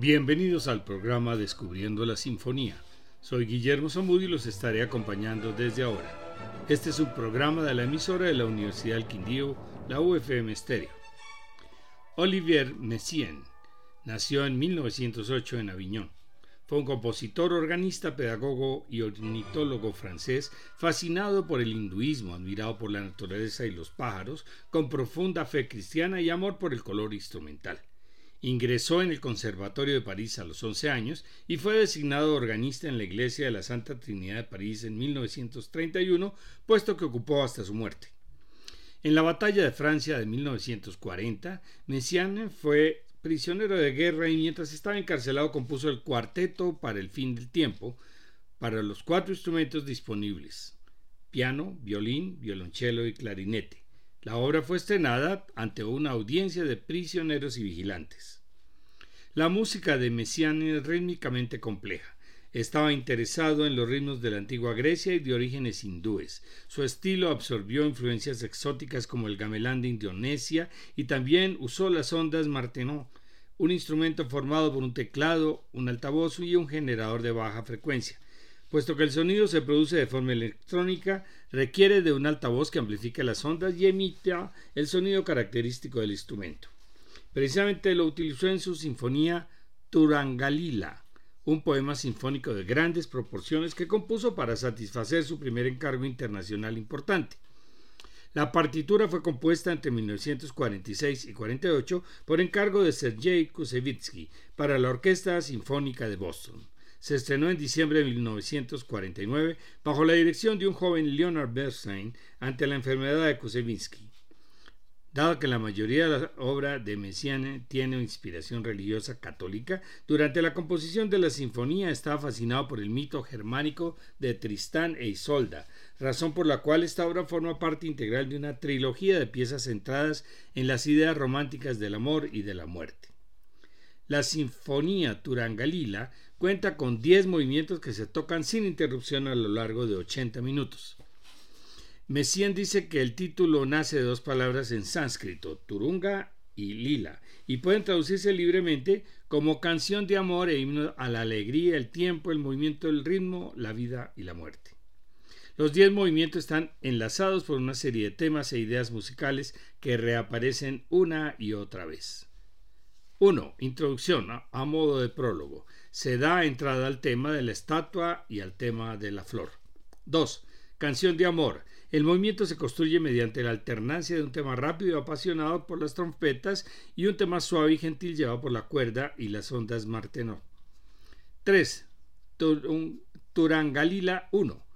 Bienvenidos al programa Descubriendo la Sinfonía. Soy Guillermo Zamudio y los estaré acompañando desde ahora. Este es un programa de la emisora de la Universidad del Quindío, la UFM Stereo. Olivier Messiaen nació en 1908 en Aviñón. Fue un compositor, organista, pedagogo y ornitólogo francés, fascinado por el hinduismo, admirado por la naturaleza y los pájaros, con profunda fe cristiana y amor por el color instrumental. Ingresó en el Conservatorio de París a los 11 años y fue designado organista en la Iglesia de la Santa Trinidad de París en 1931, puesto que ocupó hasta su muerte. En la batalla de Francia de 1940, Messiaen fue prisionero de guerra y mientras estaba encarcelado compuso el cuarteto para el fin del tiempo para los cuatro instrumentos disponibles piano, violín, violonchelo y clarinete. La obra fue estrenada ante una audiencia de prisioneros y vigilantes. La música de Messiaen es rítmicamente compleja. Estaba interesado en los ritmos de la antigua Grecia y de orígenes hindúes. Su estilo absorbió influencias exóticas como el gamelán de Indonesia y también usó las ondas martenot, un instrumento formado por un teclado, un altavoz y un generador de baja frecuencia. Puesto que el sonido se produce de forma electrónica, requiere de un altavoz que amplifique las ondas y emita el sonido característico del instrumento. Precisamente lo utilizó en su sinfonía Turangalila, un poema sinfónico de grandes proporciones que compuso para satisfacer su primer encargo internacional importante. La partitura fue compuesta entre 1946 y 48 por encargo de Sergei Kusevitsky para la Orquesta Sinfónica de Boston se estrenó en diciembre de 1949 bajo la dirección de un joven Leonard Bernstein ante la enfermedad de Kusevinsky. Dado que la mayoría de la obra de Messiaen tiene inspiración religiosa católica, durante la composición de la sinfonía estaba fascinado por el mito germánico de Tristán e Isolda, razón por la cual esta obra forma parte integral de una trilogía de piezas centradas en las ideas románticas del amor y de la muerte. La Sinfonía Turangalila cuenta con 10 movimientos que se tocan sin interrupción a lo largo de 80 minutos. Messiaen dice que el título nace de dos palabras en sánscrito, turunga y lila, y pueden traducirse libremente como canción de amor e himno a la alegría, el tiempo, el movimiento, el ritmo, la vida y la muerte. Los diez movimientos están enlazados por una serie de temas e ideas musicales que reaparecen una y otra vez. 1. Introducción a modo de prólogo se da entrada al tema de la estatua y al tema de la flor. 2. Canción de amor. El movimiento se construye mediante la alternancia de un tema rápido y apasionado por las trompetas y un tema suave y gentil llevado por la cuerda y las ondas martenot. 3. Turangalila 1.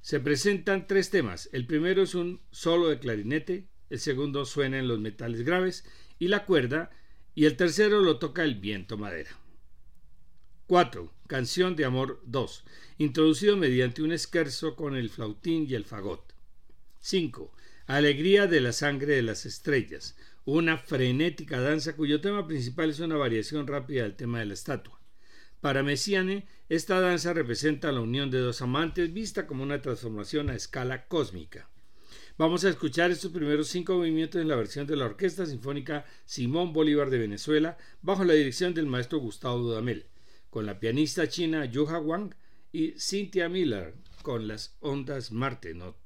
Se presentan tres temas. El primero es un solo de clarinete, el segundo suena en los metales graves y la cuerda, y el tercero lo toca el viento madera. 4. Canción de Amor 2, introducido mediante un esquerzo con el flautín y el fagot. 5. Alegría de la sangre de las estrellas, una frenética danza cuyo tema principal es una variación rápida del tema de la estatua. Para Messiaen, esta danza representa la unión de dos amantes vista como una transformación a escala cósmica. Vamos a escuchar estos primeros cinco movimientos en la versión de la Orquesta Sinfónica Simón Bolívar de Venezuela, bajo la dirección del maestro Gustavo Dudamel con la pianista china Yuha Wang y Cynthia Miller con las ondas Martenot.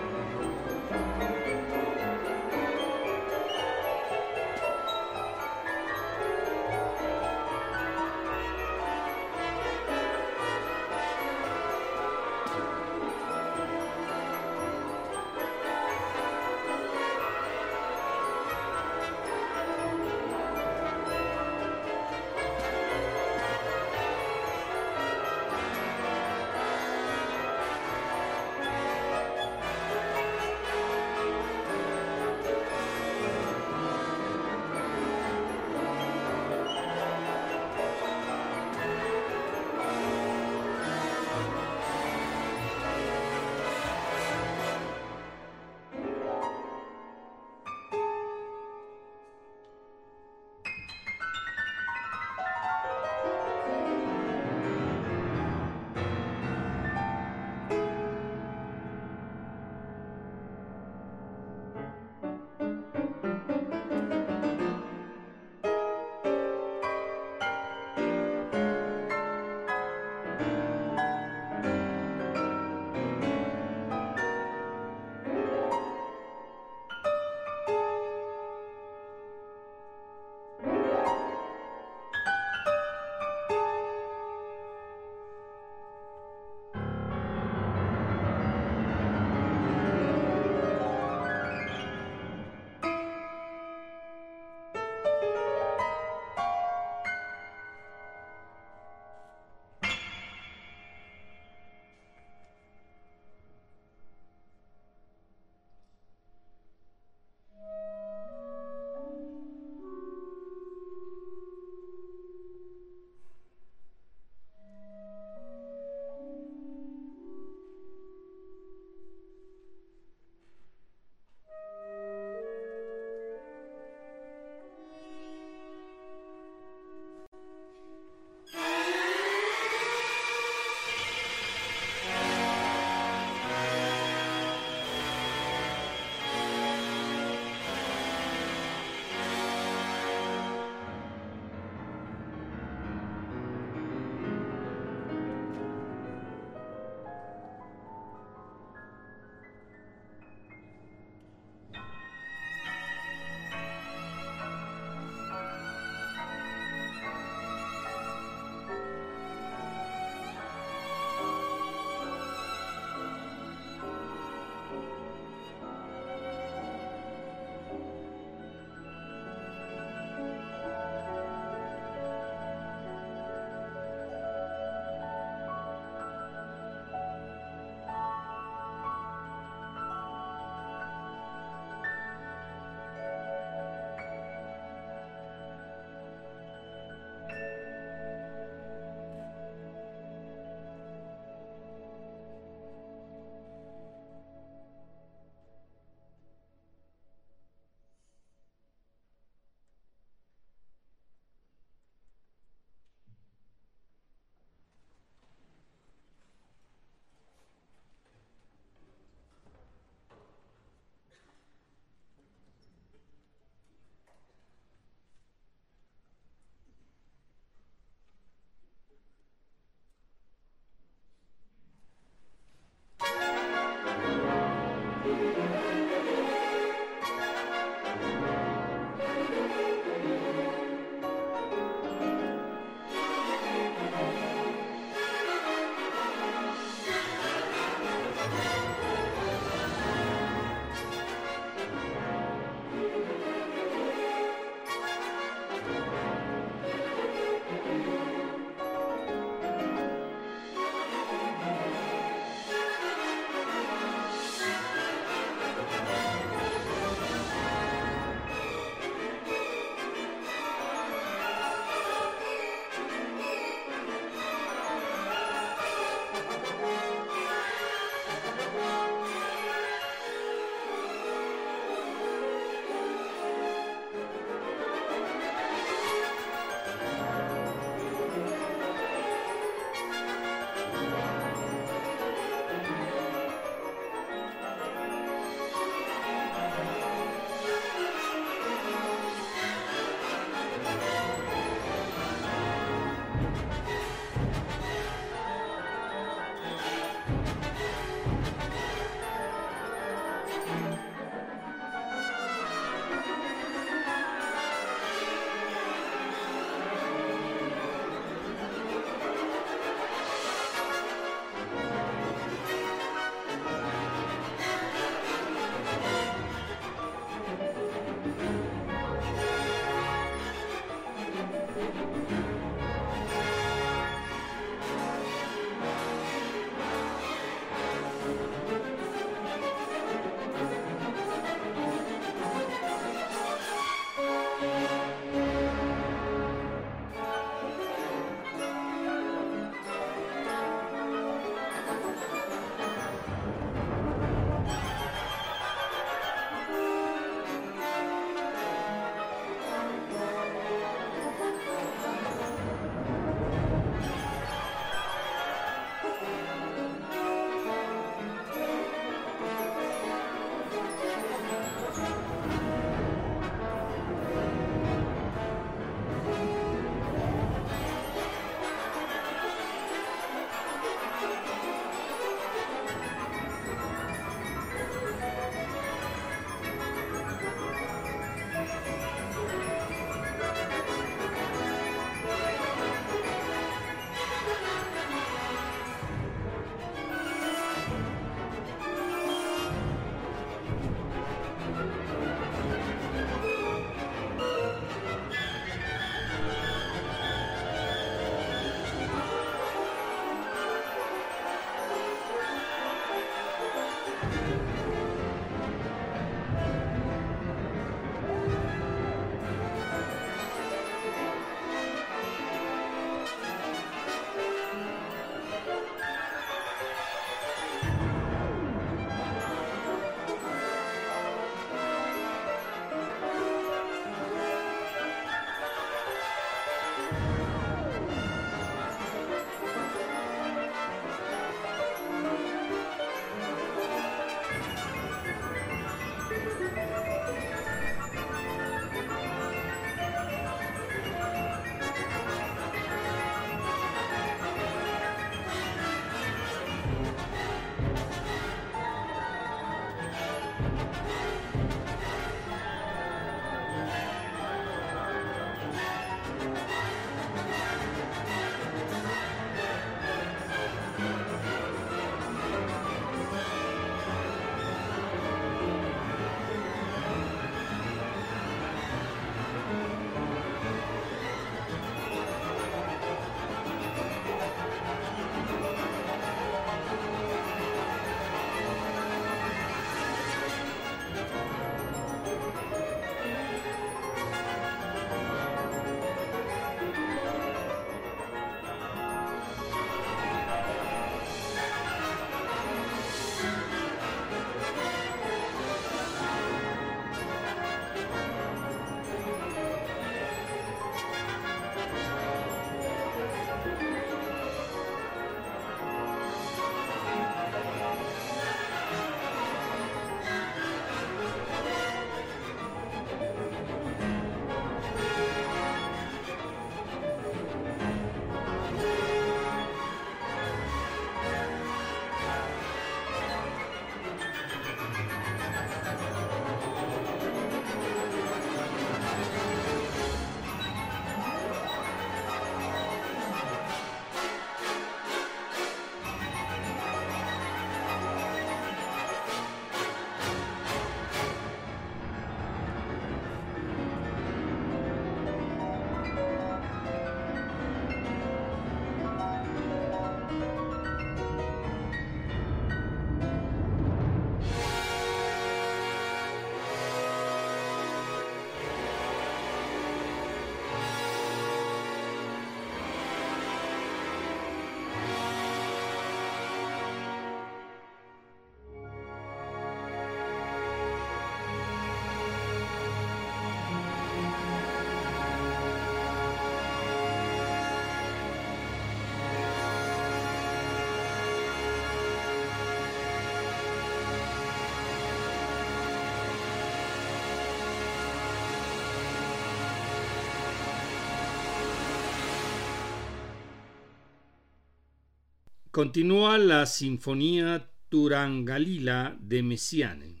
Continúa la Sinfonía Turangalila de Messiaen.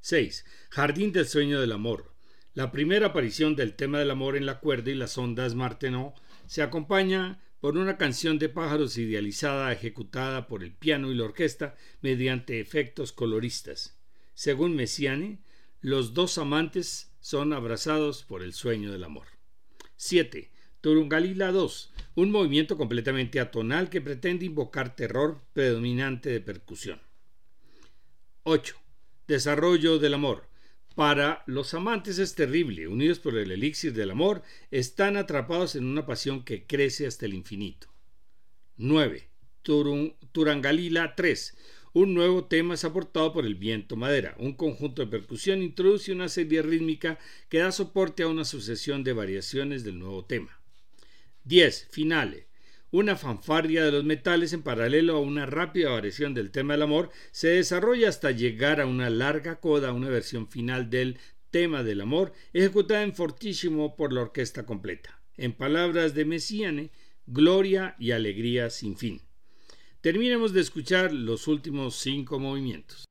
6. Jardín del sueño del amor. La primera aparición del tema del amor en la cuerda y las ondas Martenot se acompaña por una canción de pájaros idealizada ejecutada por el piano y la orquesta mediante efectos coloristas. Según Messiaen, los dos amantes son abrazados por el sueño del amor. 7. Turungalila 2, un movimiento completamente atonal que pretende invocar terror predominante de percusión. 8. Desarrollo del amor. Para los amantes es terrible, unidos por el elixir del amor, están atrapados en una pasión que crece hasta el infinito. 9. Turangalila 3. Un nuevo tema es aportado por el viento madera. Un conjunto de percusión introduce una serie rítmica que da soporte a una sucesión de variaciones del nuevo tema. 10. Finale. Una fanfarria de los metales en paralelo a una rápida variación del tema del amor se desarrolla hasta llegar a una larga coda, una versión final del tema del amor, ejecutada en fortísimo por la orquesta completa. En palabras de Messiane, gloria y alegría sin fin. Terminemos de escuchar los últimos cinco movimientos.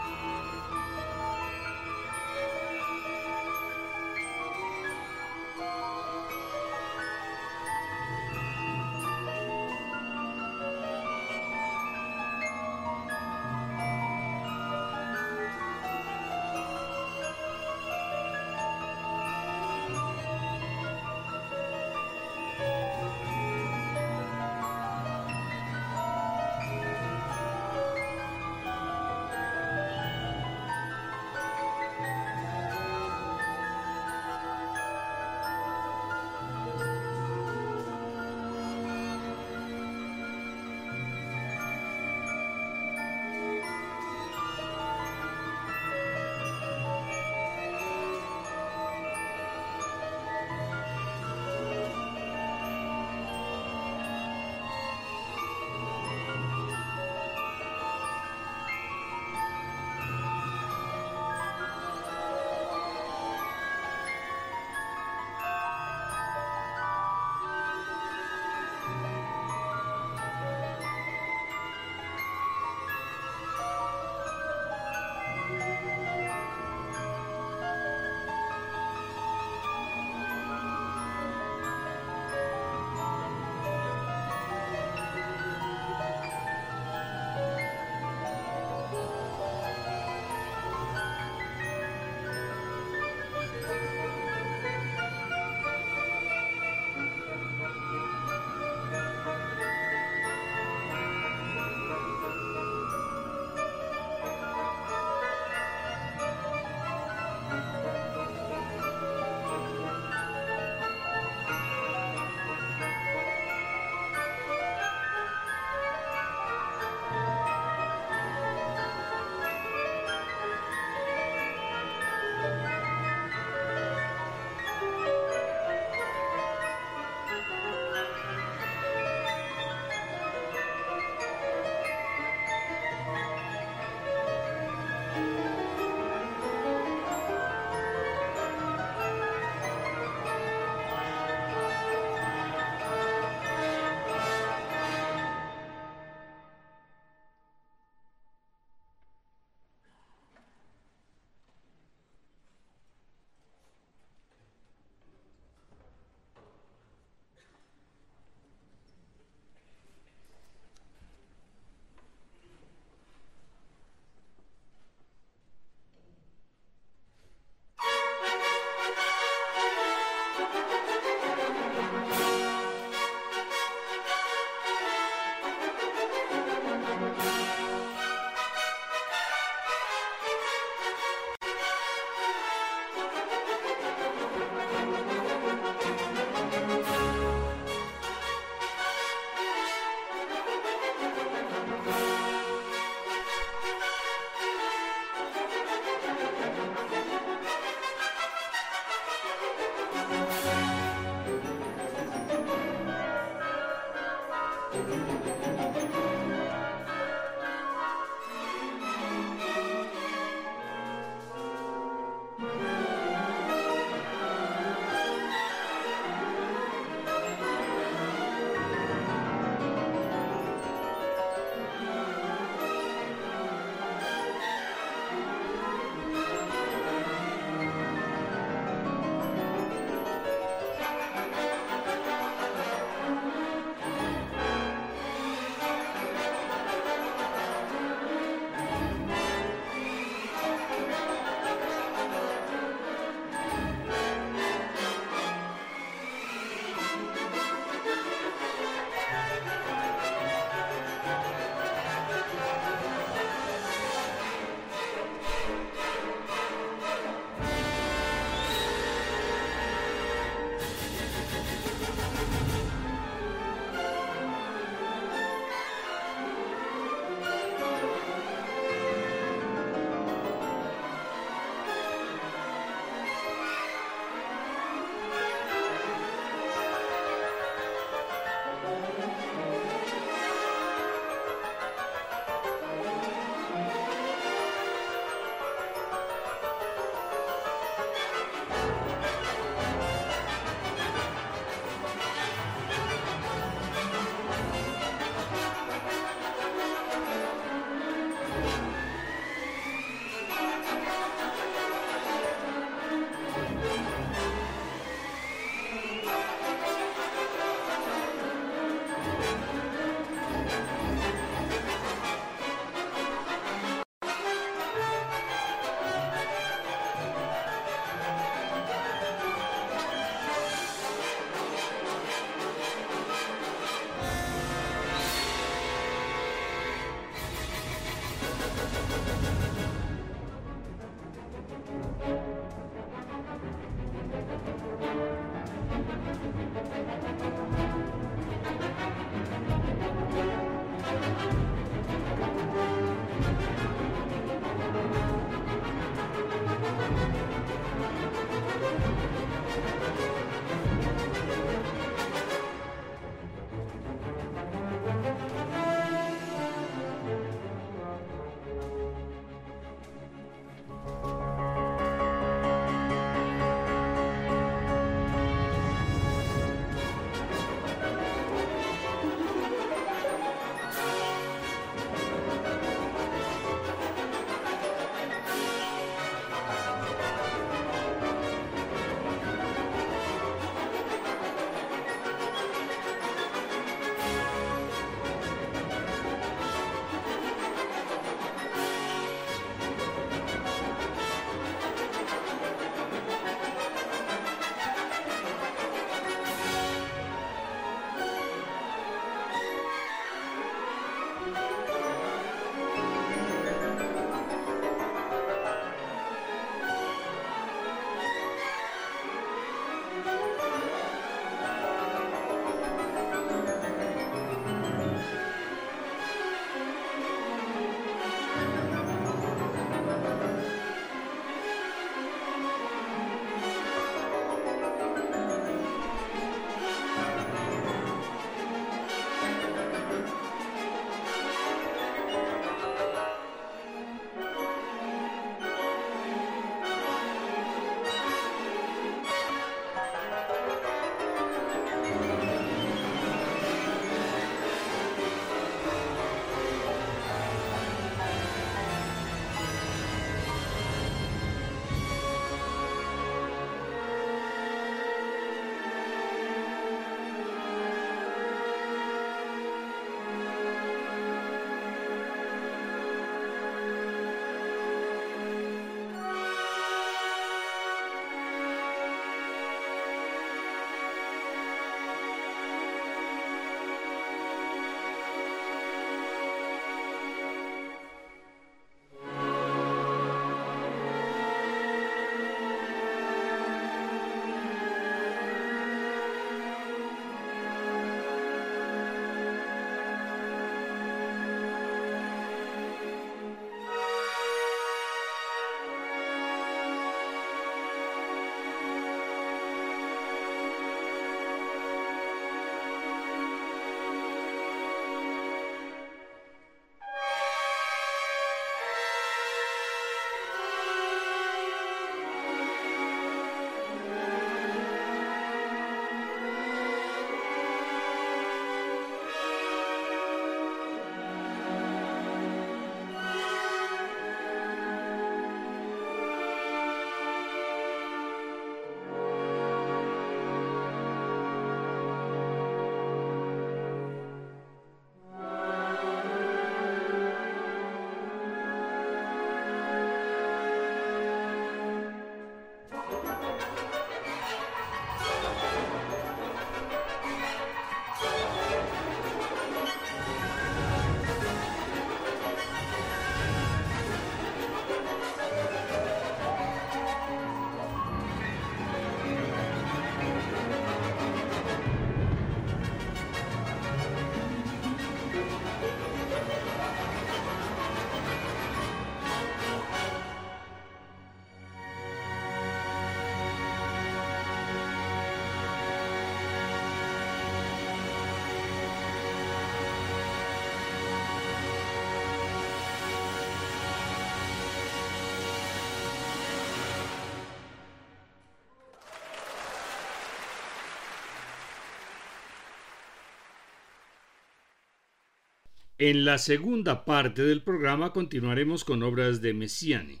En la segunda parte del programa continuaremos con obras de Messiaen.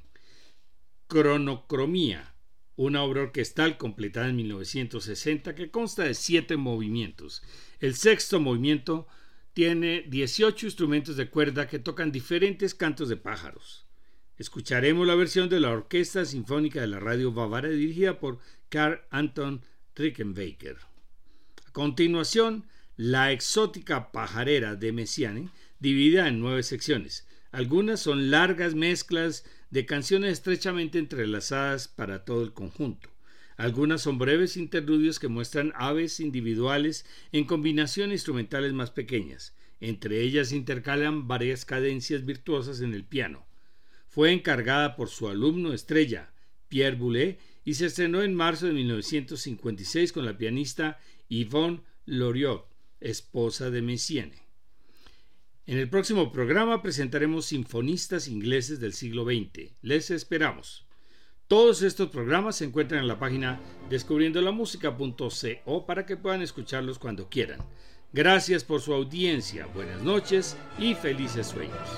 Cronocromía, una obra orquestal completada en 1960 que consta de siete movimientos. El sexto movimiento tiene 18 instrumentos de cuerda que tocan diferentes cantos de pájaros. Escucharemos la versión de la Orquesta Sinfónica de la Radio Bavaria dirigida por Carl Anton Rickenbacker. A continuación, la exótica pajarera de Messiaen dividida en nueve secciones. Algunas son largas mezclas de canciones estrechamente entrelazadas para todo el conjunto. Algunas son breves interludios que muestran aves individuales en combinación instrumentales más pequeñas. Entre ellas intercalan varias cadencias virtuosas en el piano. Fue encargada por su alumno estrella, Pierre Boulez, y se estrenó en marzo de 1956 con la pianista Yvonne Loriot, esposa de Messiaen. En el próximo programa presentaremos sinfonistas ingleses del siglo XX. Les esperamos. Todos estos programas se encuentran en la página descubriendolamusica.co para que puedan escucharlos cuando quieran. Gracias por su audiencia, buenas noches y felices sueños.